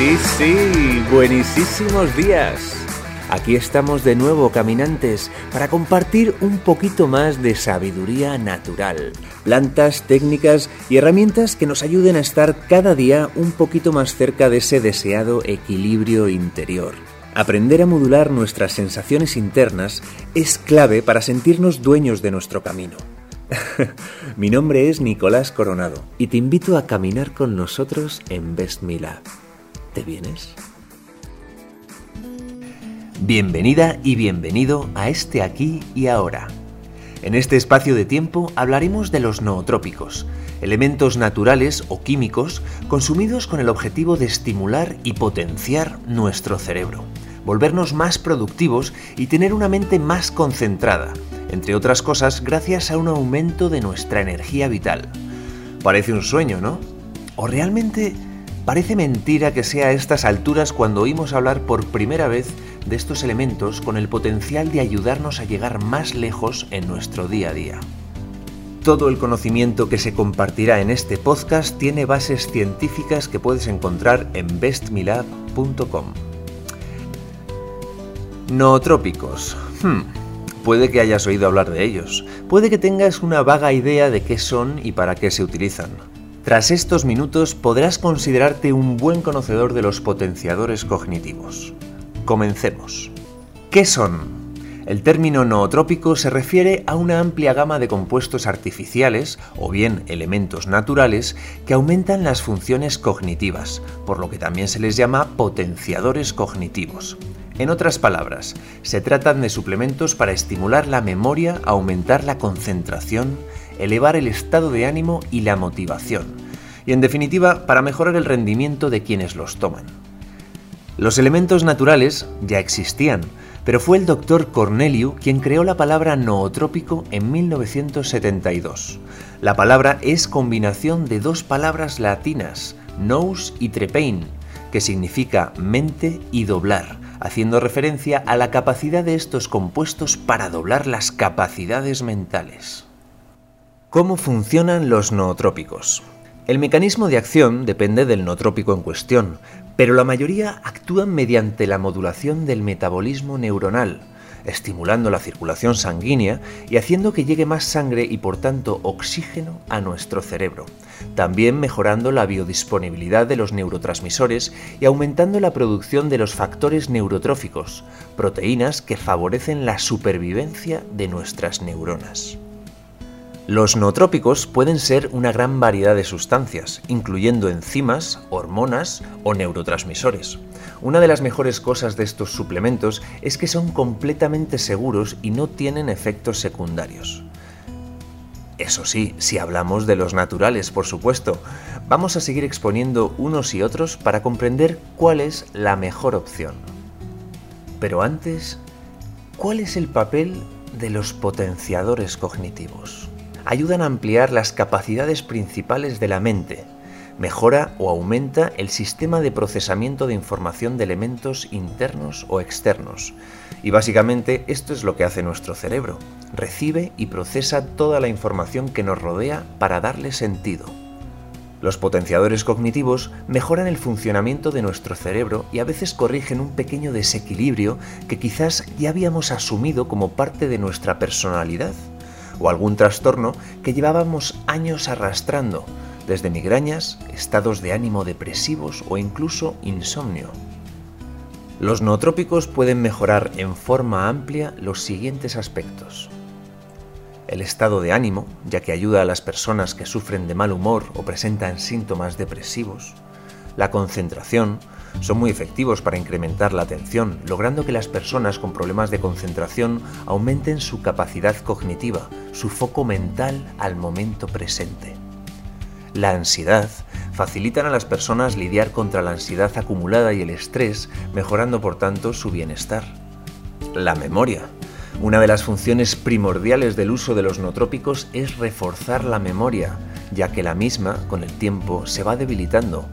sí, sí, buenísimos días. Aquí estamos de nuevo, caminantes, para compartir un poquito más de sabiduría natural, plantas, técnicas y herramientas que nos ayuden a estar cada día un poquito más cerca de ese deseado equilibrio interior. Aprender a modular nuestras sensaciones internas es clave para sentirnos dueños de nuestro camino. Mi nombre es Nicolás Coronado y te invito a caminar con nosotros en Best Me Lab. ¿Te vienes? Bienvenida y bienvenido a este aquí y ahora. En este espacio de tiempo hablaremos de los nootrópicos, elementos naturales o químicos consumidos con el objetivo de estimular y potenciar nuestro cerebro, volvernos más productivos y tener una mente más concentrada, entre otras cosas gracias a un aumento de nuestra energía vital. Parece un sueño, ¿no? ¿O realmente parece mentira que sea a estas alturas cuando oímos hablar por primera vez de estos elementos con el potencial de ayudarnos a llegar más lejos en nuestro día a día? Todo el conocimiento que se compartirá en este podcast tiene bases científicas que puedes encontrar en bestmilab.com. Nootrópicos. Hmm. Puede que hayas oído hablar de ellos, puede que tengas una vaga idea de qué son y para qué se utilizan. Tras estos minutos podrás considerarte un buen conocedor de los potenciadores cognitivos. Comencemos. ¿Qué son? El término nootrópico se refiere a una amplia gama de compuestos artificiales o bien elementos naturales que aumentan las funciones cognitivas, por lo que también se les llama potenciadores cognitivos. En otras palabras, se tratan de suplementos para estimular la memoria, aumentar la concentración, elevar el estado de ánimo y la motivación, y en definitiva para mejorar el rendimiento de quienes los toman. Los elementos naturales ya existían, pero fue el doctor Corneliu quien creó la palabra nootrópico en 1972. La palabra es combinación de dos palabras latinas, nous y trepein, que significa mente y doblar, haciendo referencia a la capacidad de estos compuestos para doblar las capacidades mentales. ¿Cómo funcionan los nootrópicos? El mecanismo de acción depende del nootrópico en cuestión, pero la mayoría actúan mediante la modulación del metabolismo neuronal, estimulando la circulación sanguínea y haciendo que llegue más sangre y por tanto oxígeno a nuestro cerebro, también mejorando la biodisponibilidad de los neurotransmisores y aumentando la producción de los factores neurotróficos, proteínas que favorecen la supervivencia de nuestras neuronas. Los nootrópicos pueden ser una gran variedad de sustancias, incluyendo enzimas, hormonas o neurotransmisores. Una de las mejores cosas de estos suplementos es que son completamente seguros y no tienen efectos secundarios. Eso sí, si hablamos de los naturales, por supuesto, vamos a seguir exponiendo unos y otros para comprender cuál es la mejor opción. Pero antes, ¿cuál es el papel de los potenciadores cognitivos? Ayudan a ampliar las capacidades principales de la mente, mejora o aumenta el sistema de procesamiento de información de elementos internos o externos. Y básicamente esto es lo que hace nuestro cerebro. Recibe y procesa toda la información que nos rodea para darle sentido. Los potenciadores cognitivos mejoran el funcionamiento de nuestro cerebro y a veces corrigen un pequeño desequilibrio que quizás ya habíamos asumido como parte de nuestra personalidad o algún trastorno que llevábamos años arrastrando, desde migrañas, estados de ánimo depresivos o incluso insomnio. Los nootrópicos pueden mejorar en forma amplia los siguientes aspectos. El estado de ánimo, ya que ayuda a las personas que sufren de mal humor o presentan síntomas depresivos. La concentración, son muy efectivos para incrementar la atención, logrando que las personas con problemas de concentración aumenten su capacidad cognitiva, su foco mental al momento presente la ansiedad, facilitan a las personas lidiar contra la ansiedad acumulada y el estrés, mejorando por tanto su bienestar. La memoria. Una de las funciones primordiales del uso de los nootrópicos es reforzar la memoria, ya que la misma, con el tiempo, se va debilitando.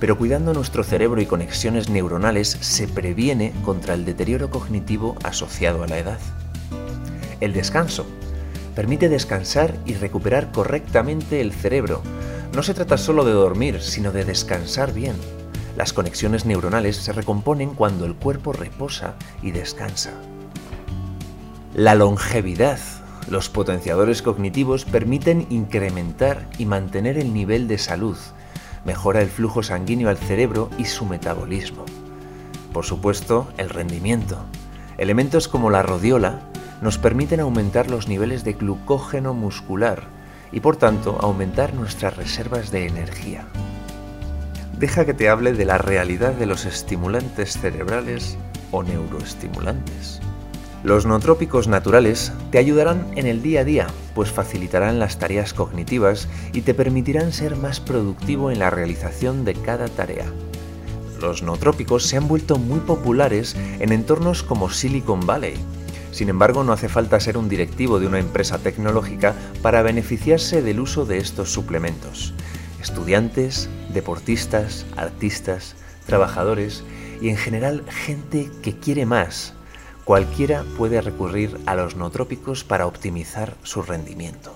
Pero cuidando nuestro cerebro y conexiones neuronales se previene contra el deterioro cognitivo asociado a la edad. El descanso. Permite descansar y recuperar correctamente el cerebro, no se trata solo de dormir, sino de descansar bien. Las conexiones neuronales se recomponen cuando el cuerpo reposa y descansa. La longevidad. Los potenciadores cognitivos permiten incrementar y mantener el nivel de salud, mejora el flujo sanguíneo al cerebro y su metabolismo. Por supuesto, el rendimiento. Elementos como la rodiola nos permiten aumentar los niveles de glucógeno muscular y por tanto aumentar nuestras reservas de energía. Deja que te hable de la realidad de los estimulantes cerebrales o neuroestimulantes. Los nootrópicos naturales te ayudarán en el día a día, pues facilitarán las tareas cognitivas y te permitirán ser más productivo en la realización de cada tarea. Los nootrópicos se han vuelto muy populares en entornos como Silicon Valley. Sin embargo, no hace falta ser un directivo de una empresa tecnológica para beneficiarse del uso de estos suplementos. Estudiantes, deportistas, artistas, trabajadores y en general gente que quiere más Cualquiera puede recurrir a los nootrópicos para optimizar su rendimiento.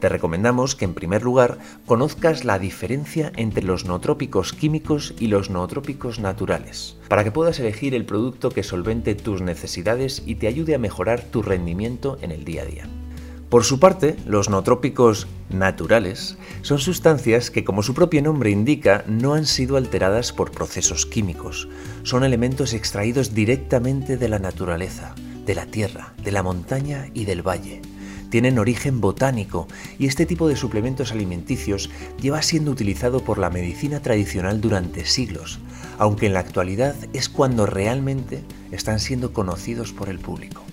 Te recomendamos que en primer lugar conozcas la diferencia entre los nootrópicos químicos y los nootrópicos naturales, para que puedas elegir el producto que solvente tus necesidades y te ayude a mejorar tu rendimiento en el día a día. Por su parte, los nootrópicos naturales son sustancias que, como su propio nombre indica, no han sido alteradas por procesos químicos. Son elementos extraídos directamente de la naturaleza, de la tierra, de la montaña y del valle. Tienen origen botánico y este tipo de suplementos alimenticios lleva siendo utilizado por la medicina tradicional durante siglos, aunque en la actualidad es cuando realmente están siendo conocidos por el público.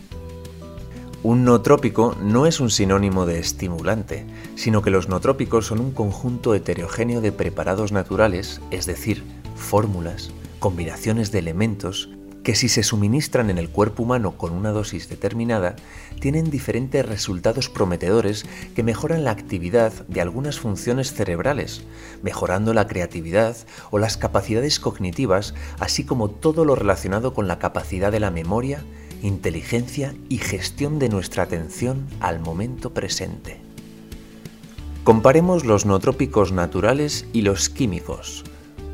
Un nootrópico no es un sinónimo de estimulante, sino que los nootrópicos son un conjunto heterogéneo de preparados naturales, es decir, fórmulas, combinaciones de elementos, que si se suministran en el cuerpo humano con una dosis determinada, tienen diferentes resultados prometedores que mejoran la actividad de algunas funciones cerebrales, mejorando la creatividad o las capacidades cognitivas, así como todo lo relacionado con la capacidad de la memoria inteligencia y gestión de nuestra atención al momento presente. Comparemos los nootrópicos naturales y los químicos.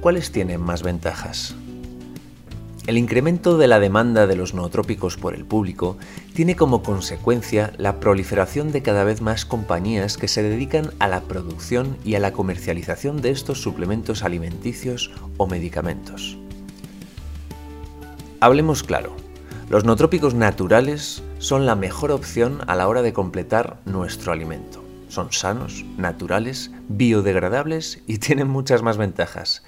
¿Cuáles tienen más ventajas? El incremento de la demanda de los nootrópicos por el público tiene como consecuencia la proliferación de cada vez más compañías que se dedican a la producción y a la comercialización de estos suplementos alimenticios o medicamentos. Hablemos claro, los nootrópicos naturales son la mejor opción a la hora de completar nuestro alimento. Son sanos, naturales, biodegradables y tienen muchas más ventajas.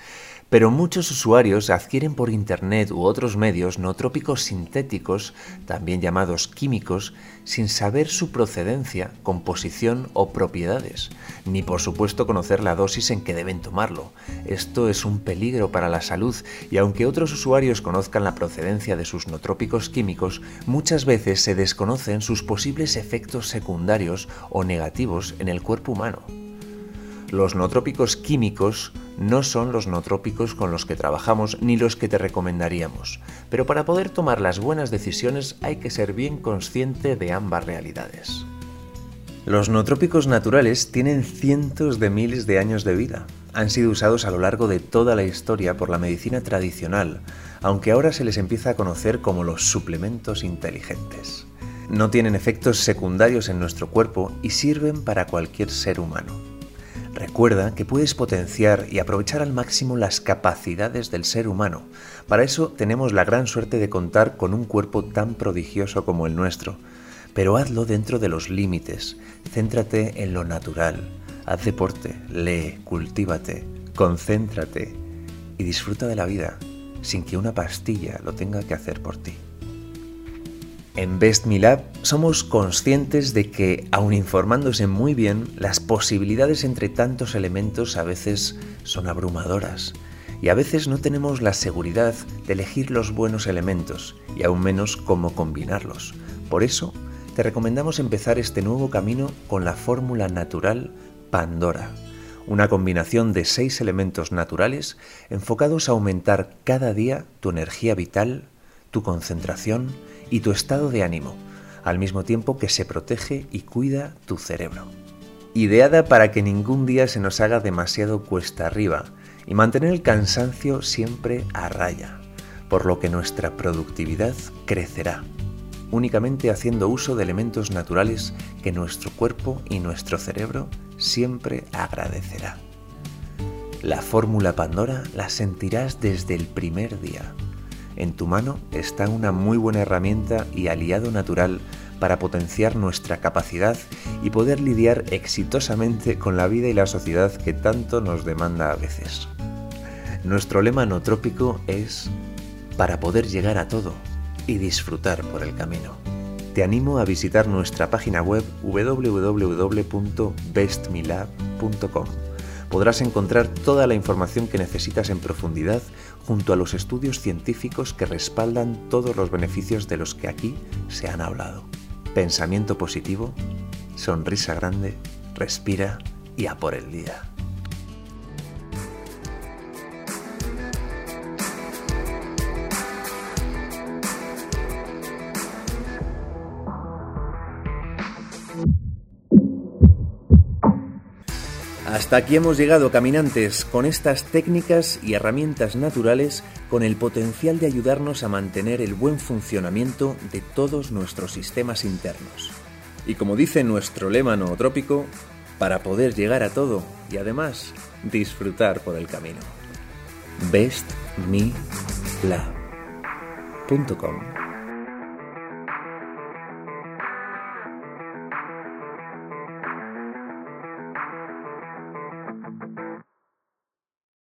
Pero muchos usuarios adquieren por Internet u otros medios nootrópicos sintéticos, también llamados químicos, sin saber su procedencia, composición o propiedades, ni por supuesto conocer la dosis en que deben tomarlo. Esto es un peligro para la salud y aunque otros usuarios conozcan la procedencia de sus nootrópicos químicos, muchas veces se desconocen sus posibles efectos secundarios o negativos en el cuerpo humano. Los nootrópicos químicos no son los nootrópicos con los que trabajamos ni los que te recomendaríamos, pero para poder tomar las buenas decisiones hay que ser bien consciente de ambas realidades. Los nootrópicos naturales tienen cientos de miles de años de vida. Han sido usados a lo largo de toda la historia por la medicina tradicional, aunque ahora se les empieza a conocer como los suplementos inteligentes. No tienen efectos secundarios en nuestro cuerpo y sirven para cualquier ser humano. Recuerda que puedes potenciar y aprovechar al máximo las capacidades del ser humano. Para eso tenemos la gran suerte de contar con un cuerpo tan prodigioso como el nuestro. Pero hazlo dentro de los límites. Céntrate en lo natural. Haz deporte, lee, cultívate, concéntrate y disfruta de la vida sin que una pastilla lo tenga que hacer por ti. En Best Me Lab somos conscientes de que, aun informándose muy bien, las posibilidades entre tantos elementos a veces son abrumadoras y a veces no tenemos la seguridad de elegir los buenos elementos y aún menos cómo combinarlos. Por eso, te recomendamos empezar este nuevo camino con la fórmula natural Pandora, una combinación de seis elementos naturales enfocados a aumentar cada día tu energía vital, tu concentración y tu estado de ánimo, al mismo tiempo que se protege y cuida tu cerebro. Ideada para que ningún día se nos haga demasiado cuesta arriba y mantener el cansancio siempre a raya, por lo que nuestra productividad crecerá, únicamente haciendo uso de elementos naturales que nuestro cuerpo y nuestro cerebro siempre agradecerá. La fórmula Pandora la sentirás desde el primer día. En tu mano está una muy buena herramienta y aliado natural para potenciar nuestra capacidad y poder lidiar exitosamente con la vida y la sociedad que tanto nos demanda a veces. Nuestro lema no trópico es para poder llegar a todo y disfrutar por el camino. Te animo a visitar nuestra página web www.bestmilab.com. Podrás encontrar toda la información que necesitas en profundidad junto a los estudios científicos que respaldan todos los beneficios de los que aquí se han hablado. Pensamiento positivo, sonrisa grande, respira y a por el día. Hasta aquí hemos llegado, caminantes, con estas técnicas y herramientas naturales con el potencial de ayudarnos a mantener el buen funcionamiento de todos nuestros sistemas internos. Y como dice nuestro lema nootrópico, para poder llegar a todo y además disfrutar por el camino.